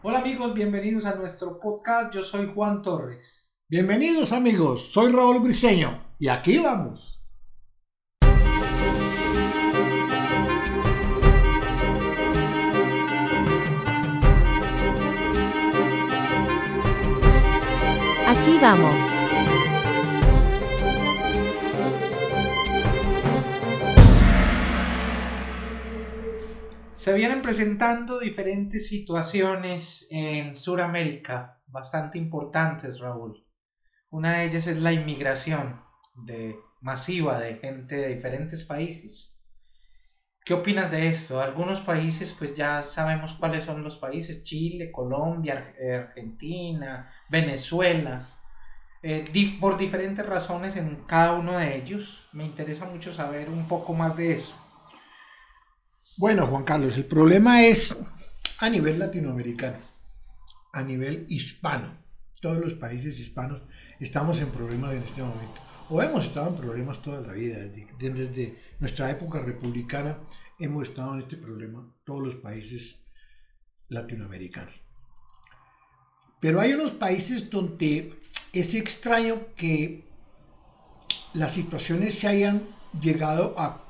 Hola amigos, bienvenidos a nuestro podcast. Yo soy Juan Torres. Bienvenidos amigos, soy Raúl Briseño y aquí vamos. Aquí vamos. Se vienen presentando diferentes situaciones en Sudamérica bastante importantes, Raúl. Una de ellas es la inmigración de, masiva de gente de diferentes países. ¿Qué opinas de esto? Algunos países, pues ya sabemos cuáles son los países, Chile, Colombia, Argentina, Venezuela. Eh, por diferentes razones en cada uno de ellos. Me interesa mucho saber un poco más de eso. Bueno, Juan Carlos, el problema es a nivel latinoamericano, a nivel hispano. Todos los países hispanos estamos en problemas en este momento. O hemos estado en problemas toda la vida. Desde, nuestra época republicana hemos estado en este problema todos los países latinoamericanos. Pero hay unos países donde es extraño que las situaciones se hayan llegado a,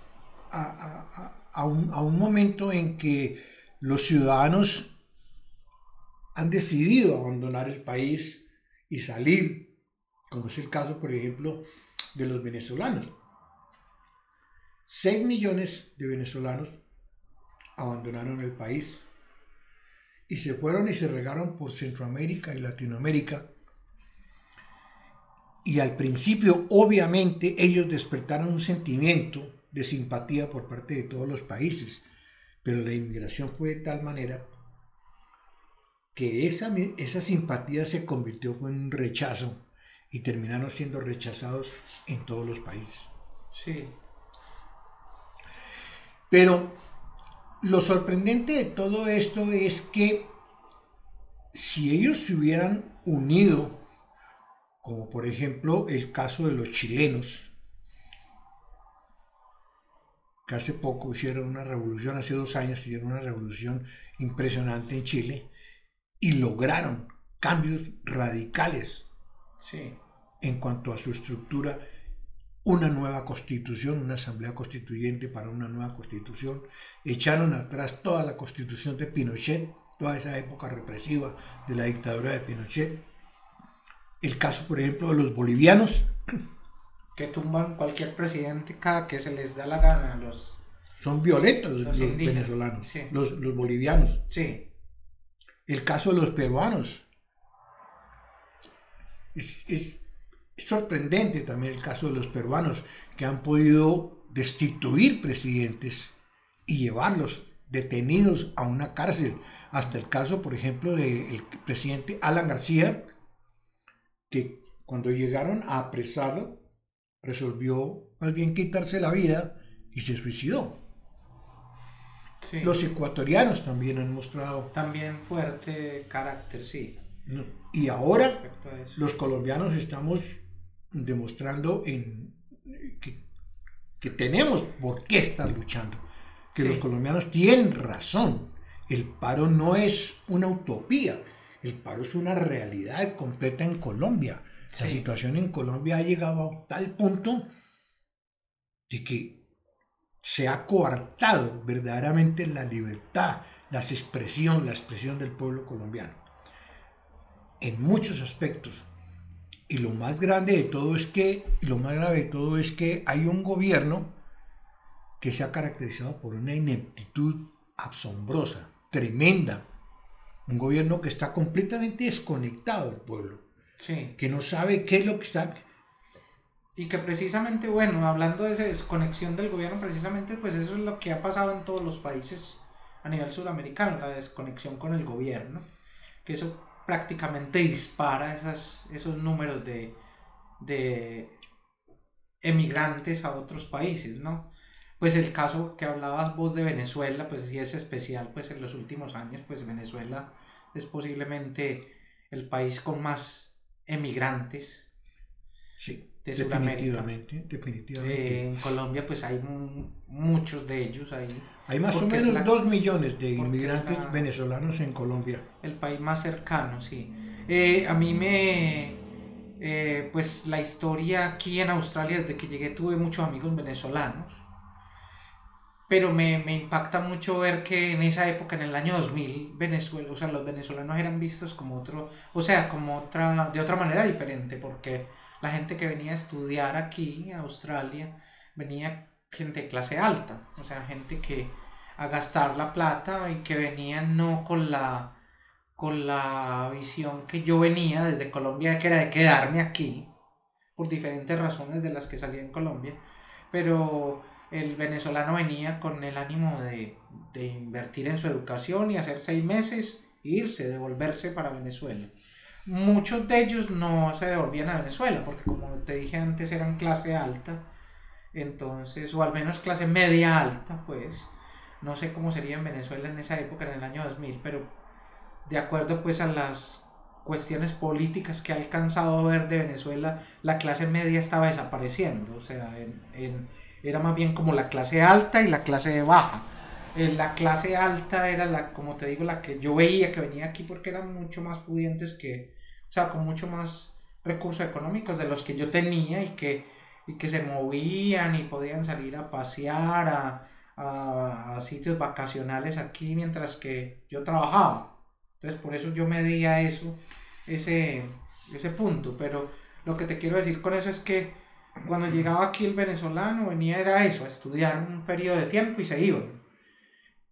un, momento en que los ciudadanos han decidido abandonar el país y salir, como es el caso, por ejemplo, de los venezolanos. 6 millones de venezolanos abandonaron el país y se fueron y se regaron por Centroamérica y Latinoamérica. Y al principio, obviamente, ellos despertaron un sentimiento de simpatía por parte de todos los países, pero la inmigración fue de tal manera que esa, esa simpatía se convirtió en un rechazo y terminaron siendo rechazados en todos los países. Sí. Pero lo sorprendente de todo esto es que si ellos se hubieran unido, como por ejemplo el caso de los chilenos, que hace poco hicieron una revolución, hace dos años hicieron una revolución impresionante en Chile y lograron cambios radicales en cuanto a su estructura, una nueva constitución, una asamblea constituyente para una nueva constitución, echaron atrás toda la constitución de Pinochet, toda esa época represiva de la dictadura de Pinochet. El caso, por ejemplo, de los bolivianos, que tumban cualquier presidente cada que se les da la gana. Los, Son violentos los, venezolanos, los, bolivianos. Sí. El caso de los peruanos. Es, sorprendente también el caso de los peruanos que han podido destituir presidentes y llevarlos detenidos a una cárcel. Hasta el caso, por ejemplo, del presidente Alan García, que cuando llegaron a apresarlo, resolvió más bien quitarse la vida y se suicidó. Los ecuatorianos también han mostrado... También fuerte carácter, sí. Y ahora los colombianos estamos demostrando en, que, tenemos por qué estar luchando. Que los colombianos tienen razón. El paro no es una utopía. El paro es una realidad completa en Colombia. La situación en Colombia ha llegado a tal punto de que se ha coartado verdaderamente la libertad, la expresión, la expresión del pueblo colombiano. En muchos aspectos. Y lo más grande de todo es que, lo más grave de todo es que hay un gobierno que se ha caracterizado por una ineptitud asombrosa, tremenda. Un gobierno que está completamente desconectado del pueblo que no sabe qué es lo que está. Y que precisamente, bueno, hablando de esa desconexión del gobierno, precisamente, pues eso es lo que ha pasado en todos los países a nivel sudamericano, la desconexión con el gobierno, que eso prácticamente dispara esas, esos números de, de emigrantes a otros países, ¿no? Pues el caso que hablabas vos de Venezuela, pues sí es especial, pues en los últimos años, pues Venezuela es posiblemente el país con más emigrantes de Sudamérica. Definitivamente, definitivamente. Eh, en Colombia pues hay muchos de ellos ahí. Hay más o menos dos millones de inmigrantes venezolanos en Colombia. El país más cercano, sí. Eh, a mí me... Eh, pues la historia aquí en Australia, desde que llegué tuve muchos amigos venezolanos. Pero me, me, impacta mucho ver que en esa época, en el año 2000, Venezuela, o sea, los venezolanos eran vistos como otro, o sea, como otra, de otra manera diferente, porque la gente que venía a estudiar aquí, en Australia, venía gente de clase alta, o sea, gente que a gastar la plata y que venía no con la con la visión que yo venía desde Colombia, que era de quedarme aquí, por diferentes razones de las que salía en Colombia, pero el venezolano venía con el ánimo de, de invertir en su educación y hacer seis meses, irse, devolverse para Venezuela. Muchos de ellos no se devolvían a Venezuela, porque como te dije antes eran clase alta, entonces, o al menos clase media alta, pues, no sé cómo sería en Venezuela en esa época, en el año 2000, pero de acuerdo pues a las cuestiones políticas que ha alcanzado a ver de Venezuela, la clase media estaba desapareciendo, o sea, era más bien como la clase alta y la clase baja. En la clase alta era la, como te digo, la que yo veía que venía aquí porque eran mucho más pudientes que, o sea, con mucho más recursos económicos de los que yo tenía y que, y que se movían y podían salir a pasear a, a, sitios vacacionales aquí mientras que yo trabajaba. Entonces por eso yo medía eso, ese, ese punto. Pero lo que te quiero decir con eso es que cuando llegaba aquí el venezolano venía era eso, a estudiar un periodo de tiempo y se iban.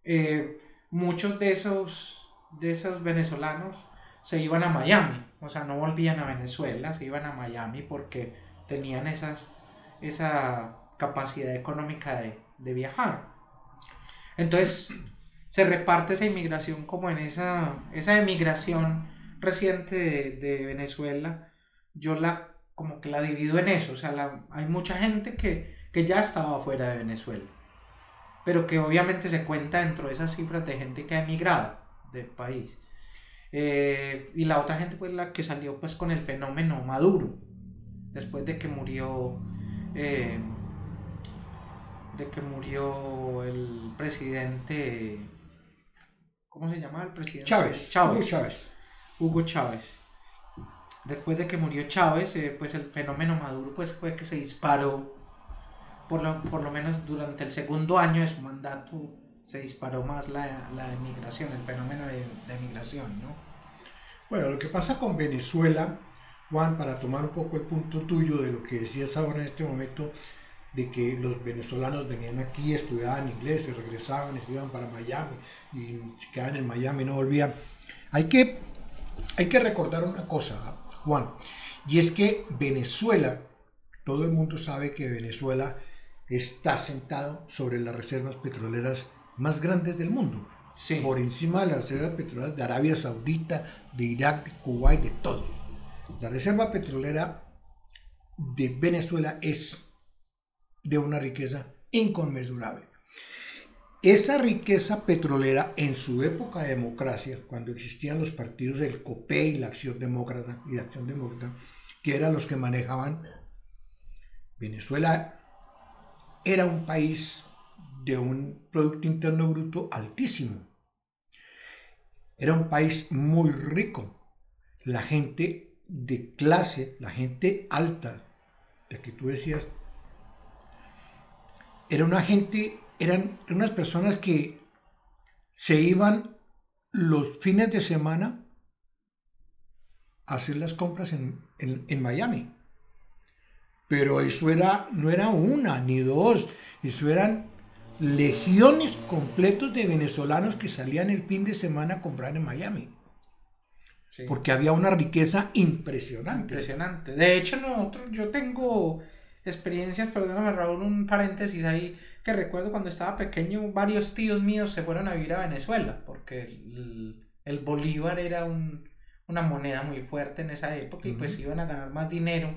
Eh, muchos de esos, de esos venezolanos se iban a Miami o sea, no volvían a Venezuela, se iban a Miami porque tenían esas, esa capacidad económica de, viajar. Entonces, se reparte esa inmigración como en esa, esa emigración reciente de, Venezuela, yo la como que la divido en eso, o sea, hay mucha gente que, que ya estaba fuera de Venezuela, pero que obviamente se cuenta dentro de esas cifras de gente que ha emigrado del país. Eh, y la otra gente fue la que salió pues con el fenómeno Maduro, después de que murió, eh, de que murió el presidente, ¿cómo se llama el presidente? Chávez. Chávez. Hugo Chávez. Hugo Chávez. Después de que murió Chávez, eh, pues el fenómeno Maduro pues fue que se disparó, por lo, por lo menos durante el segundo año de su mandato, se disparó más la, la emigración, el fenómeno de, de emigración, ¿no? Bueno, lo que pasa con Venezuela, Juan, para tomar un poco el punto tuyo de lo que decías ahora en este momento, de que los venezolanos venían aquí, estudiaban inglés, se regresaban, estudiaban para Miami y quedaban en Miami no volvían. Hay que, hay que recordar una cosa, Juan, y es que Venezuela, todo el mundo sabe que Venezuela está sentado sobre las reservas petroleras más grandes del mundo. Por encima de las reservas petroleras de Arabia Saudita, de Irak, de Kuwait, de todo. La reserva petrolera de Venezuela es de una riqueza inconmensurable. Esa riqueza petrolera en su época de democracia, cuando existían los partidos del COPE y la Acción Demócrata y la Acción Demócrata, que eran los que manejaban, Venezuela era un país de un Producto Interno Bruto altísimo. Era un país muy rico. La gente de clase, la gente alta, de que tú decías, era una gente, eran unas personas que se iban los fines de semana a hacer las compras en, en Miami. Pero eso era, no era una ni dos, eso eran legiones completos de venezolanos que salían el fin de semana a comprar en Miami. Porque había una riqueza impresionante. Impresionante. De hecho, nosotros, yo tengo experiencias, perdóname Raúl, un paréntesis ahí, que recuerdo cuando estaba pequeño, varios tíos míos se fueron a vivir a Venezuela, porque el, bolívar era una moneda muy fuerte en esa época y pues iban a ganar más dinero,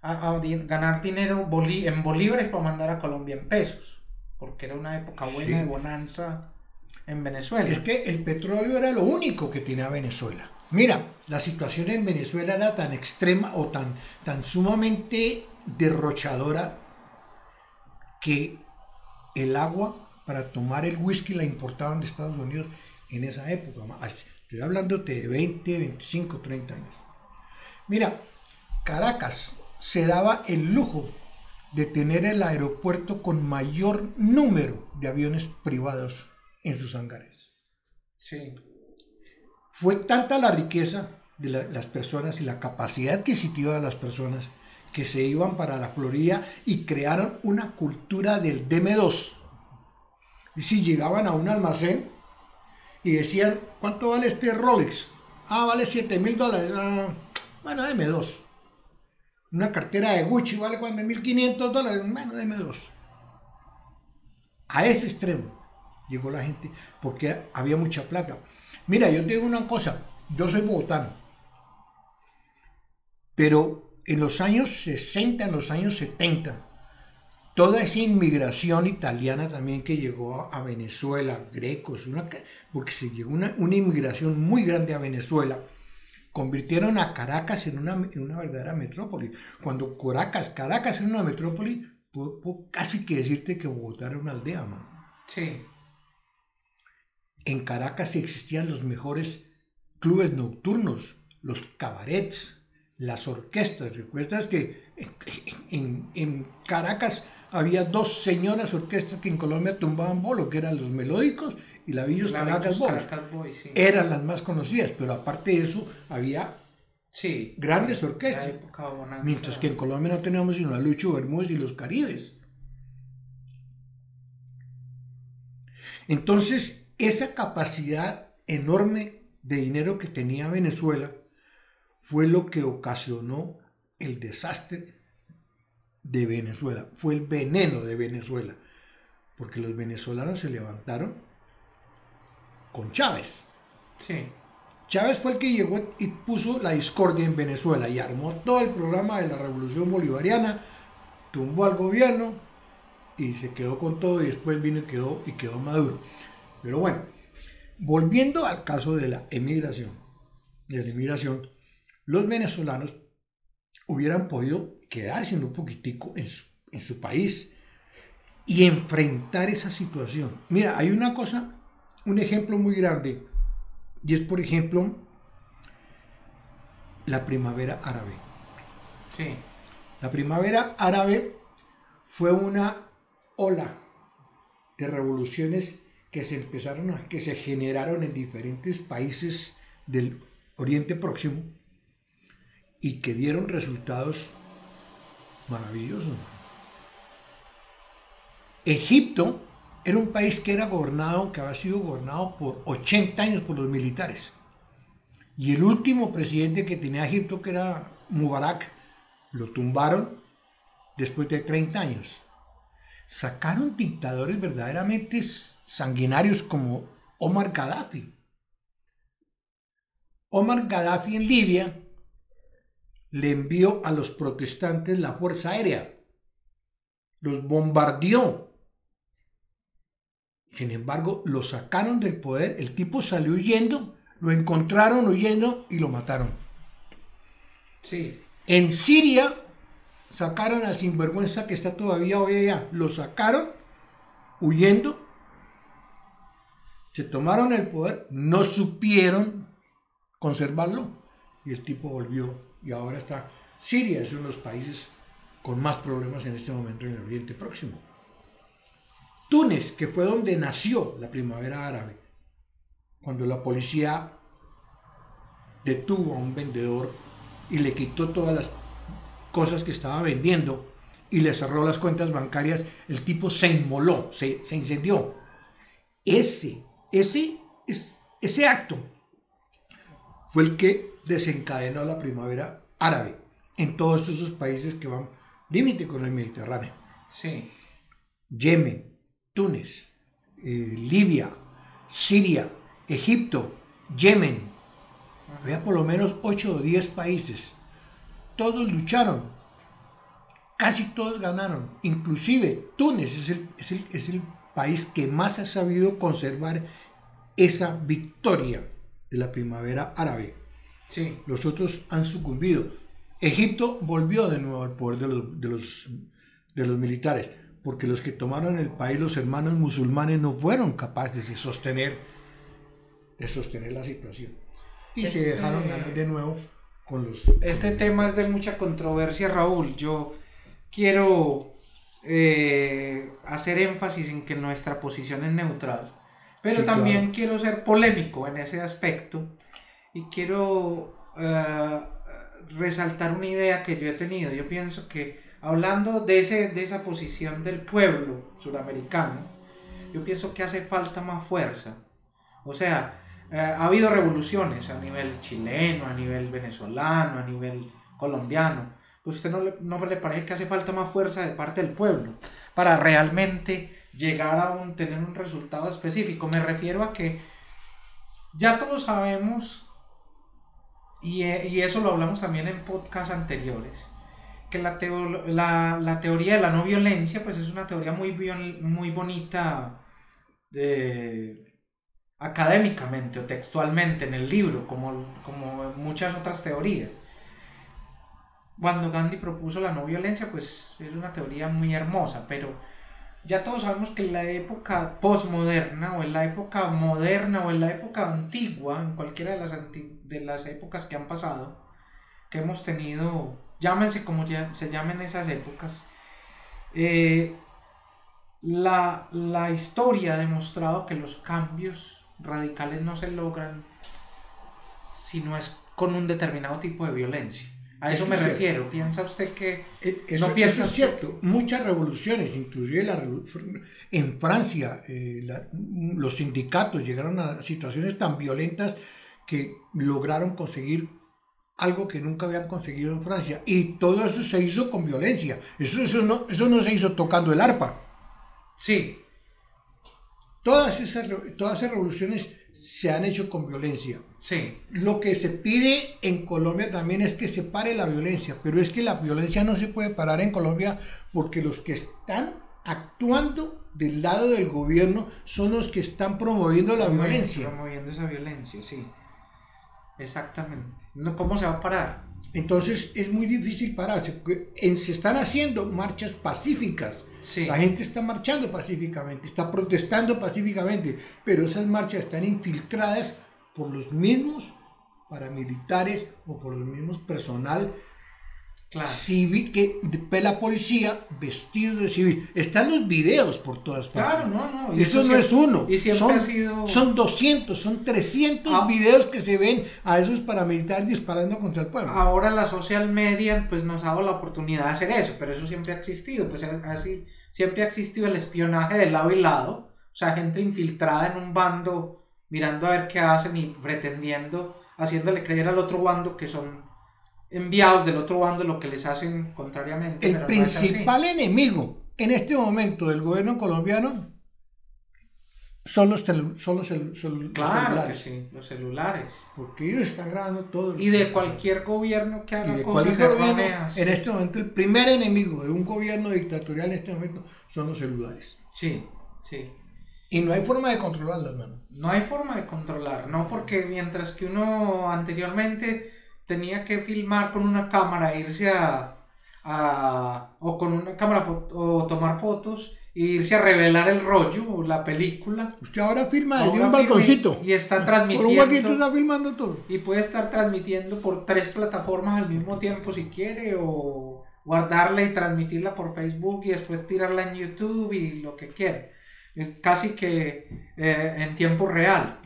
a, ganar dinero en bolívares para mandar a Colombia en pesos porque era una época buena de bonanza en Venezuela. Es que el petróleo era lo único que tenía Venezuela. Mira, la situación en Venezuela era tan extrema o tan, tan sumamente derrochadora que el agua para tomar el whisky la importaban de Estados Unidos en esa época. Estoy hablando de 20, 25, 30 años. Mira, Caracas se daba el lujo de tener el aeropuerto con mayor número de aviones privados en sus hangares. Sí. Fue tanta la riqueza de las personas y la capacidad adquisitiva de las personas que se iban para la Florida y crearon una cultura del DM2. Y si llegaban a un almacén y decían, ¿cuánto vale este Rolex? Ah, vale 7 mil dólares. Ah, bueno, deme dos. Una cartera de Gucci vale 4.500 dólares. Bueno, deme dos. A ese extremo llegó la gente porque había mucha plata. Mira, yo te digo una cosa. Yo soy bogotano. Pero en los años 60, en los años 70, toda esa inmigración italiana también que llegó a, Venezuela, grecos, una, porque se llegó una, una, inmigración muy grande a Venezuela, convirtieron a Caracas en una, en una verdadera metrópoli. Cuando Caracas, Caracas era una metrópoli, puedo, casi que decirte que Bogotá era una aldea, man. Sí. En Caracas existían los mejores clubes nocturnos, los cabarets, las orquestas. ¿Recuerdas que en, en, Caracas había dos señoras orquestas que en Colombia tumbaban bolo, que eran los melódicos y la Villos Caracas, Boys? Eran las más conocidas, pero aparte de eso había sí, grandes orquestas. Mientras que en Colombia no teníamos sino a Lucho Bermúdez y los Caribes. Entonces, esa capacidad enorme de dinero que tenía Venezuela fue lo que ocasionó el desastre de Venezuela, fue el veneno de Venezuela, porque los venezolanos se levantaron con Chávez. Sí. Chávez fue el que llegó y puso la discordia en Venezuela y armó todo el programa de la revolución bolivariana, tumbó al gobierno y se quedó con todo y después vino y quedó, y quedó Maduro. Pero bueno, volviendo al caso de la emigración, de la emigración, los venezolanos hubieran podido quedarse un poquitico en su, en su país y enfrentar esa situación. Mira, hay una cosa, un ejemplo muy grande, y es por ejemplo la primavera árabe. Sí. La primavera árabe fue una ola de revoluciones que se empezaron a, que se generaron en diferentes países del Oriente Próximo y que dieron resultados maravillosos. Egipto era un país que era gobernado, que había sido gobernado por 80 años por los militares. Y el último presidente que tenía Egipto, que era Mubarak, lo tumbaron después de 30 años. Sacaron dictadores verdaderamente sanguinarios como Omar Gaddafi. Omar Gaddafi en Libia le envió a los protestantes la Fuerza Aérea. Los bombardeó. Sin embargo, lo sacaron del poder, el tipo salió huyendo, lo encontraron huyendo y lo mataron. Sí. En Siria sacaron al sinvergüenza que está todavía hoy allá, lo sacaron huyendo, se tomaron el poder, no supieron conservarlo y el tipo volvió y ahora está Siria, es uno de los países con más problemas en este momento en el Oriente Próximo. Túnez, que fue donde nació la primavera árabe, cuando la policía detuvo a un vendedor y le quitó todas las cosas que estaba vendiendo y le cerró las cuentas bancarias, el tipo se inmoló, se, incendió. Ese, ese, ese acto fue el que desencadenó la primavera árabe en todos esos países que van límite con el Mediterráneo. Sí. Yemen, Túnez, eh, Libia, Siria, Egipto, Yemen. Había por lo menos 8 o 10 países. Todos lucharon. Casi todos ganaron. Inclusive Túnez es el, es el, es el país que más ha sabido conservar esa victoria de la primavera árabe. Sí. Los otros han sucumbido. Egipto volvió de nuevo al poder de los, de los, de los militares, porque los que tomaron el país, los hermanos musulmanes, no fueron capaces de sostener, de sostener la situación. Y se Este- dejaron ganar de nuevo con los... Este tema es de mucha controversia, Raúl. Yo quiero eh, hacer énfasis en que nuestra posición es neutral, pero Sí, también claro. quiero ser polémico en ese aspecto y quiero eh, resaltar una idea que yo he tenido. Yo pienso que hablando de, ese, de esa posición del pueblo suramericano, yo pienso que hace falta más fuerza. O sea, eh, ha habido revoluciones a nivel chileno, a nivel venezolano, a nivel colombiano. Pues usted no le, no le parece que hace falta más fuerza de parte del pueblo para realmente llegar a un, tener un resultado específico. Me refiero a que ya todos sabemos, y, eh, y eso lo hablamos también en podcasts anteriores, que la, teo- la, la teoría de la no violencia pues es una teoría muy, muy bonita de, académicamente o textualmente en el libro, como, como muchas otras teorías. Cuando Gandhi propuso la no violencia, pues es una teoría muy hermosa, pero ya todos sabemos que en la época posmoderna o en la época moderna o en la época antigua, en cualquiera de las, de las épocas que han pasado, que hemos tenido, llámense como se llamen esas épocas, eh, la, la historia ha demostrado que los cambios radicales no se logran si no es con un determinado tipo de violencia. A eso Eso me es cierto. refiero. ¿Piensa usted que Eh, Eso, ¿No piensas eso es cierto. Muchas revoluciones, inclusive la en Francia, eh, la- los sindicatos llegaron a situaciones tan violentas que lograron conseguir algo que nunca habían conseguido en Francia. Y todo eso se hizo con violencia. Eso, eso, no, eso no se hizo tocando el arpa. sí? Todas esas, todas esas revoluciones se han hecho con violencia. Sí, Lo que se pide en Colombia también es que se pare la violencia, pero es que la violencia no se puede parar en Colombia porque los que están actuando del lado del gobierno son los que están promoviendo la promoviendo- violencia. Promoviendo esa violencia, sí. Exactamente. No, ¿Cómo se va a parar? Entonces es muy difícil pararse, porque en- se están haciendo marchas pacíficas. La gente está marchando pacíficamente, está protestando pacíficamente, pero esas marchas están infiltradas por los mismos paramilitares o por los mismos personal Claro. civil que de la policía vestido de civil. Están los videos por todas partes. Claro, no, no. y Eso no es uno. Y siempre son, ha sido. son 200, son 300 Ah. videos que se ven a esos paramilitares disparando contra el pueblo. Ahora la social media pues nos ha dado la oportunidad de hacer eso, pero eso siempre ha existido, pues así siempre ha existido el espionaje de lado y lado, o sea, gente infiltrada en un bando mirando a ver qué hacen y pretendiendo, haciéndole creer al otro bando que son enviados del otro bando lo que les hacen contrariamente. el pero no principal enemigo en este momento del gobierno colombiano son los, tel- son los cel- cel- los Claro que celulares. sí, los celulares. Porque ellos están grabando todo. Y de cualquier gobierno que Y haga de cosas gobierno, en este momento el primer enemigo de un gobierno dictatorial en este momento son los celulares. Sí, sí. Y no hay forma de controlarlos, hermano. No hay forma de controlar, no porque mientras que uno anteriormente tenía que filmar con una cámara, irse a, a- o con una cámara fo- o tomar fotos e irse a revelar el rollo o la película. Usted ahora firma desde un balconcito. y está Por un transmitiendo está filmando todo. y puede estar transmitiendo por tres plataformas al mismo tiempo si quiere o guardarla y transmitirla por Facebook y después tirarla en YouTube y lo que quiera. Es casi que eh, en tiempo real.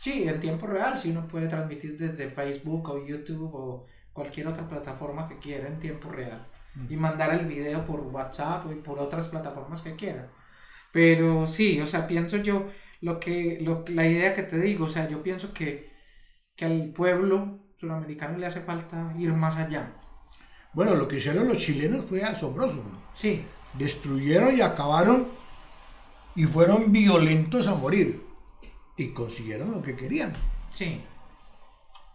Sí, en tiempo real, si uno puede transmitir desde Facebook o YouTube o cualquier otra plataforma que quiera en tiempo real y mandar el video por WhatsApp y por otras plataformas que quiera. Pero sí, o sea, pienso yo lo que lo, la idea que te digo, o sea, yo pienso que, que al pueblo suramericano le hace falta ir más allá. Bueno, lo que hicieron los chilenos fue asombroso. ¿no? Sí, Destruyeron y acabaron y fueron violentos a morir. Y consiguieron lo que querían. sí,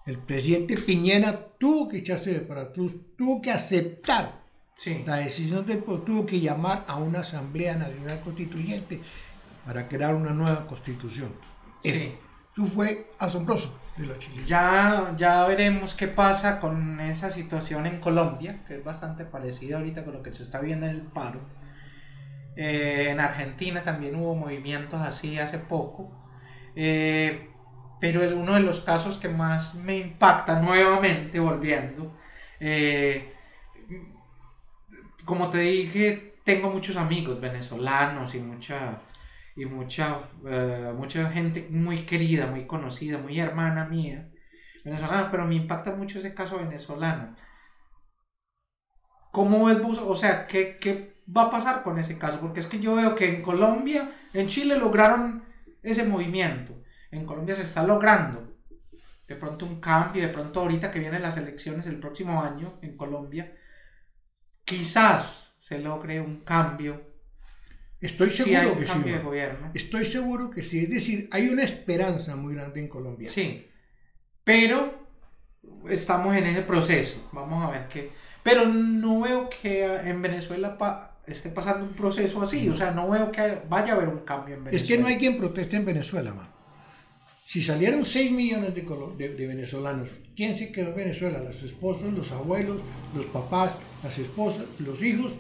El presidente Piñera tuvo que echarse de para atrás, tuvo que aceptar sí, la decisión del pueblo, tuvo que llamar a una Asamblea Nacional Constituyente para crear una nueva constitución. sí. Eso fue asombroso. Ya, ya veremos qué pasa con esa situación en Colombia, que es bastante parecida ahorita con lo que se está viendo en el paro. Eh, en Argentina también hubo movimientos así hace poco. Eh, pero uno de los casos que más me impacta nuevamente, volviendo, eh, como te dije, tengo muchos amigos venezolanos y mucha y mucha, eh, mucha gente muy querida, muy conocida, muy hermana mía, venezolana, pero me impacta mucho ese caso venezolano. ¿Cómo ves vos? O sea, ¿qué, ¿qué va a pasar con ese caso? Porque es que yo veo que en Colombia, en Chile lograron ese movimiento. En Colombia se está logrando de pronto un cambio, de pronto ahorita que vienen las elecciones el próximo año en Colombia, quizás se logre un cambio Estoy seguro que sí. Estoy seguro que sí. Es decir, hay una esperanza muy grande en Colombia. Sí. Pero estamos en ese proceso. Vamos a ver qué. Pero no veo que en Venezuela esté pasando un proceso así. O sea, no veo que vaya a haber un cambio en Venezuela. Es que no hay quien proteste en Venezuela, man. Si salieron 6 millones de, de, de, venezolanos, ¿quién se quedó en Venezuela? Los esposos, los abuelos, los papás, las esposas, los hijos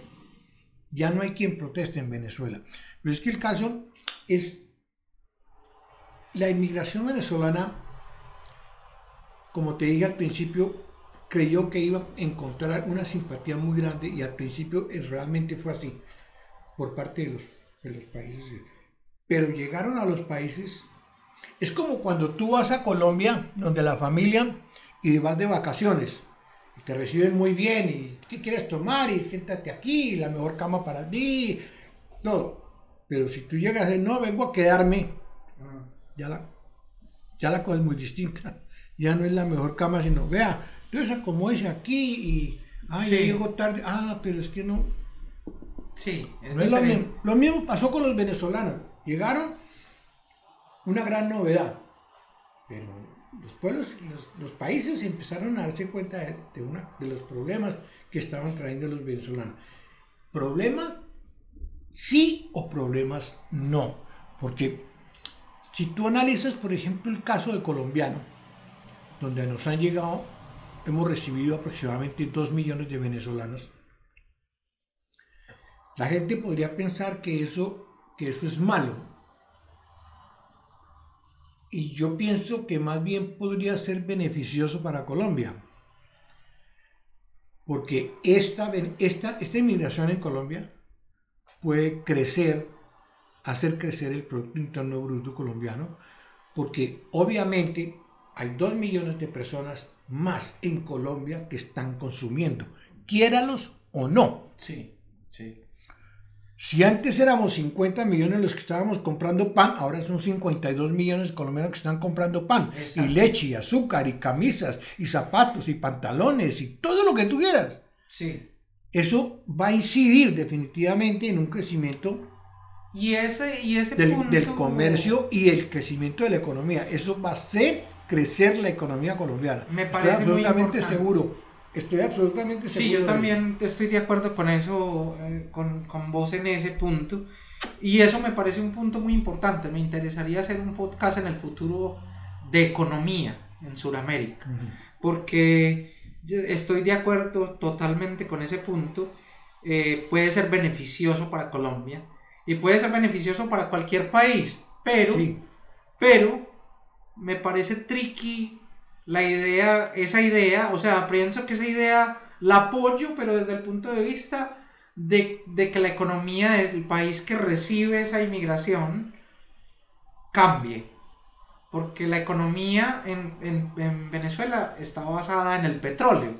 ya no hay quien proteste en Venezuela. Pero es que el caso es la inmigración venezolana, como te dije al principio, creyó que iba a encontrar una simpatía muy grande y al principio realmente fue así por parte de los, de los países. Pero llegaron a los países, es como cuando tú vas a Colombia, donde la familia, y vas de vacaciones te reciben muy bien y ¿qué quieres tomar? Y siéntate aquí, la mejor cama para ti, todo. Pero si tú llegas y no, vengo a quedarme, ya la, ya la cosa es muy distinta. Ya no es la mejor cama, sino, vea, entonces ese aquí y, ay, llego tarde, ah, pero es que no. Sí, es, lo, mismo. lo mismo pasó con los venezolanos. Llegaron, una gran novedad, pero los pueblos, los, países empezaron a darse cuenta de, de los problemas que estaban trayendo los venezolanos. ¿Problemas sí o problemas no? Porque si tú analizas, por ejemplo, el caso de colombiano, donde nos han llegado, hemos recibido aproximadamente 2 millones de venezolanos, la gente podría pensar que eso, que eso es malo, y yo pienso que más bien podría ser beneficioso para Colombia. Porque esta, esta, esta inmigración en Colombia puede crecer, hacer crecer el Producto Interno Bruto colombiano, porque obviamente hay dos millones de personas más en Colombia que están consumiendo, quiéralos o no. Sí, sí. Si antes éramos 50 millones los que estábamos comprando pan, ahora son 52 millones de colombianos que están comprando pan. Y leche, y azúcar, y camisas, y zapatos, y pantalones, y todo lo que tuvieras. Sí. Eso va a incidir definitivamente en un crecimiento y ese, y ese del, del comercio y el crecimiento de la economía. Eso va a hacer crecer la economía colombiana. Me parece Estoy absolutamente seguro Estoy absolutamente seguro. Sí, yo también estoy de acuerdo con eso, eh, con, con, vos en ese punto. Y eso me parece un punto muy importante. Me interesaría hacer un podcast en el futuro de economía en Sudamérica. Porque estoy de acuerdo totalmente con ese punto. Eh, puede ser beneficioso para Colombia y puede ser beneficioso para cualquier país. Pero, pero me parece tricky la idea, esa idea, o sea, pienso que esa idea la apoyo, pero desde el punto de vista de, que la economía del país que recibe esa inmigración cambie. Porque la economía en, Venezuela está basada en el petróleo.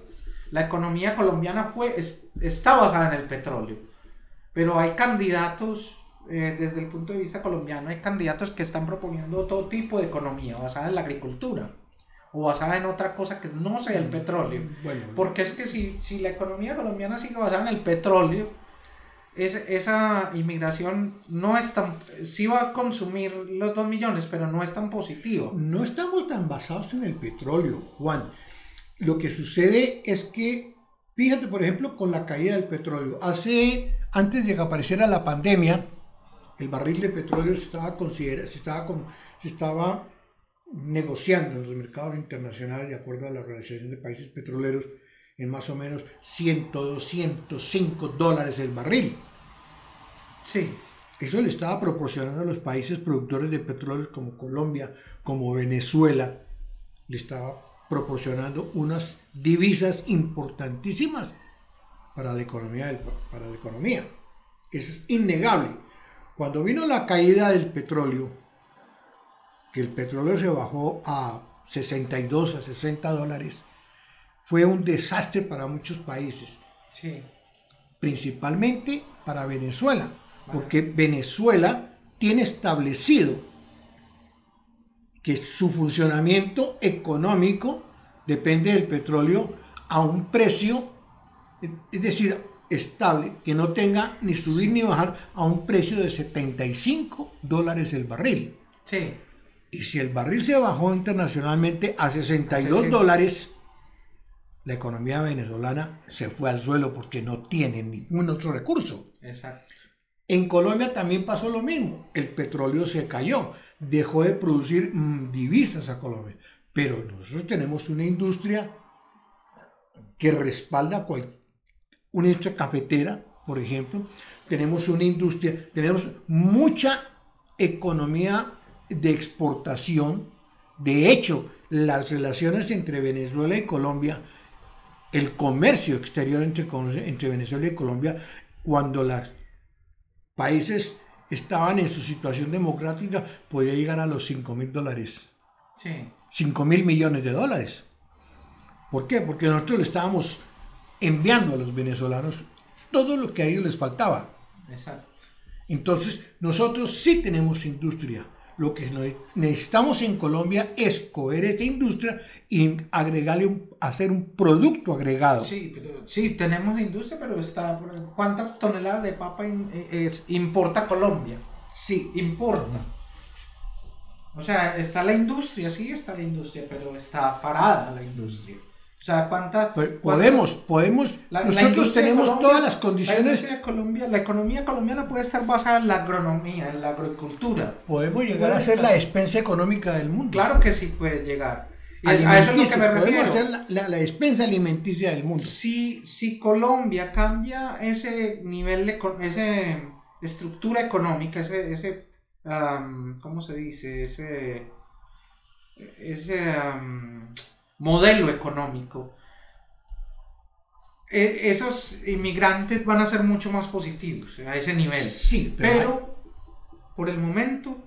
La economía colombiana fue, está basada en el petróleo. Pero hay candidatos, eh, desde el punto de vista colombiano, hay candidatos que están proponiendo todo tipo de economía basada en la agricultura o basada en otra cosa que no sea el mm, petróleo. Porque es que si, si la economía colombiana sigue basada en el petróleo, es, esa inmigración no es tan... Sí va a consumir los 2 millones, pero no es tan positivo. No estamos tan basados en el petróleo, Juan. Lo que sucede es que, fíjate, por ejemplo, con la caída del petróleo. Hace, antes de que apareciera la pandemia, el barril de petróleo se estaba, considera, se estaba, se estaba negociando en los mercados internacionales de acuerdo a la Organización de Países Petroleros en más o menos 100, 205 dólares el barril. Sí. Eso le estaba proporcionando a los países productores de petróleo como Colombia, como Venezuela, le estaba proporcionando unas divisas importantísimas para la economía. Para la economía. Eso es innegable. Cuando vino la caída del petróleo, que el petróleo se bajó a 62, a 60 dólares, fue un desastre para muchos países. Sí. Principalmente para Venezuela, porque Venezuela tiene establecido que su funcionamiento económico depende del petróleo a un precio, es decir, estable, que no tenga ni subir ni bajar a un precio de 75 dólares el barril. Sí. Y si el barril se bajó internacionalmente a 62 dólares, la economía venezolana se fue al suelo porque no tiene ningún otro recurso. Exacto. En Colombia también pasó lo mismo. El petróleo se cayó, dejó de producir mm, divisas a Colombia. Pero nosotros tenemos una industria que respalda cual, una industria cafetera, por ejemplo. Tenemos una industria, tenemos mucha economía de exportación. De hecho, las relaciones entre Venezuela y Colombia el comercio exterior entre, entre Venezuela y Colombia cuando los países estaban en su situación democrática podía llegar a los 5 mil dólares. Sí. 5 mil millones de dólares. ¿Por qué? Porque nosotros le estábamos enviando a los venezolanos todo lo que a ellos les faltaba. Exacto. Entonces, nosotros sí tenemos industria lo que necesitamos en Colombia es coger esa industria y agregarle, un, hacer un producto agregado. Sí, sí, tenemos la industria, pero está, ¿cuántas toneladas de papa eh, importa Colombia? Sí. Importa. O sea, está la industria, sí está la industria, pero está parada la industria. O sea, ¿cuánta, pues, podemos, podemos, nosotros tenemos todas las condiciones. La, Colombia, la economía colombiana puede estar basada en la agronomía, en la agricultura. Podemos llegar a ser la despensa económica del mundo. Claro que sí puede llegar. a eso es lo que me refiero. Podemos ser la, la, despensa alimenticia del mundo. Si, si Colombia cambia ese nivel, de, ese estructura económica, ese, ese ¿cómo se dice? Ese, ese modelo económico, e, esos inmigrantes van a ser mucho más positivos a ese nivel. Sí, pero, por el momento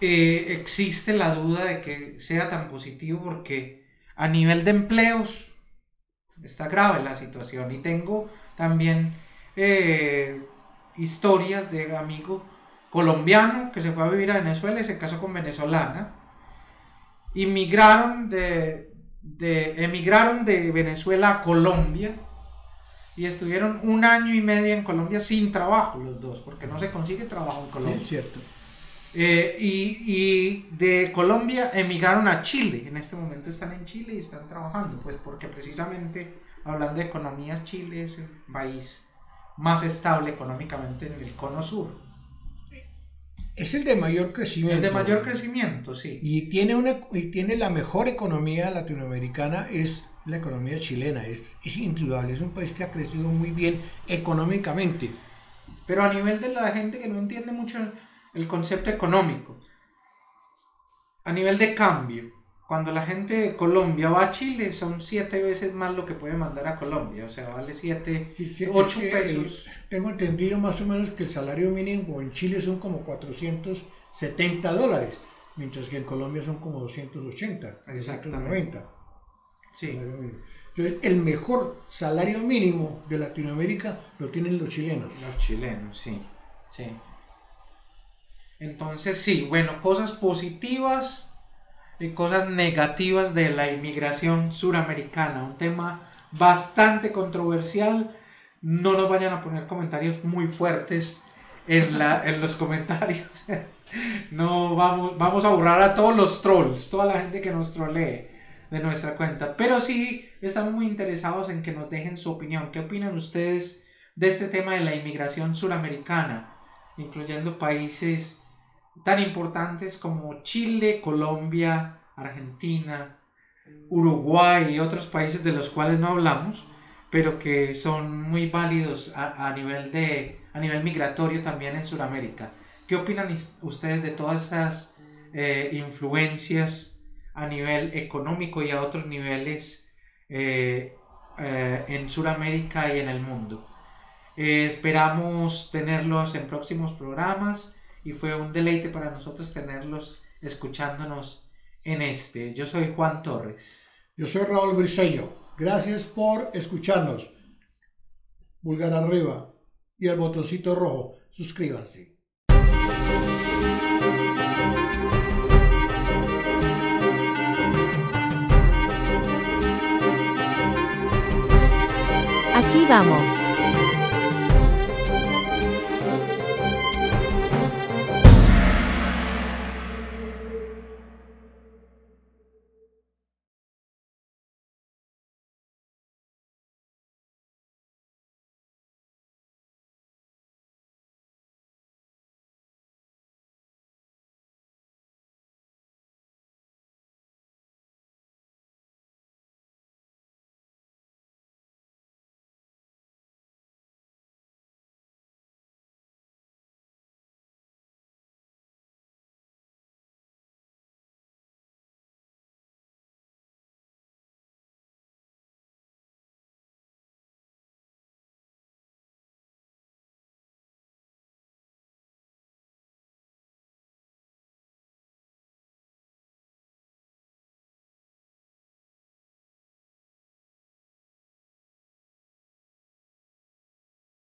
eh, existe la duda de que sea tan positivo porque a nivel de empleos está grave la situación. Y tengo también eh, historias de amigo colombiano que se fue a vivir a Venezuela y se casó con venezolana inmigraron de, de, emigraron de Venezuela a Colombia y estuvieron un año y medio en Colombia sin trabajo los dos, porque no se consigue trabajo en Colombia. es cierto. Eh, y, y, de Colombia emigraron a Chile, en este momento están en Chile y están trabajando, pues porque precisamente hablando de economía, Chile es el país más estable económicamente en el cono sur. Es el de mayor crecimiento. El de mayor crecimiento, sí. Y tiene, una, y tiene la mejor economía latinoamericana, es la economía chilena. Es, es indudable, es un país que ha crecido muy bien económicamente. Pero a nivel de la gente que no entiende mucho el concepto económico, a nivel de cambio, cuando la gente de Colombia va a Chile, son siete veces más lo que puede mandar a Colombia. O sea, vale siete, ocho pesos. Tengo entendido más o menos que el salario mínimo en Chile son como 470 dólares, mientras que en Colombia son como 280, 290. Sí. Entonces, el mejor salario mínimo de Latinoamérica lo tienen los chilenos. Los chilenos, sí. Sí. Entonces, sí, bueno, cosas positivas y cosas negativas de la inmigración suramericana, un tema bastante controversial. No nos vayan a poner comentarios muy fuertes en, la, en los comentarios. no vamos, vamos a borrar a todos los trolls, toda la gente que nos trolee de nuestra cuenta. Pero sí estamos muy interesados en que nos dejen su opinión. ¿Qué opinan ustedes de este tema de la inmigración suramericana, incluyendo países tan importantes como Chile, Colombia, Argentina, Uruguay y otros países de los cuales no hablamos, pero que son muy válidos a, nivel, de, a nivel migratorio también en Sudamérica. ¿Qué opinan ustedes de todas esas eh, influencias a nivel económico y a otros niveles eh, eh, en Sudamérica y en el mundo? esperamos tenerlos en próximos programas y fue un deleite para nosotros tenerlos escuchándonos en este. Yo soy Juan Torres. Yo soy Raúl Briseño. Gracias por escucharnos. Pulgar arriba y el botoncito rojo. Suscríbanse. Aquí vamos.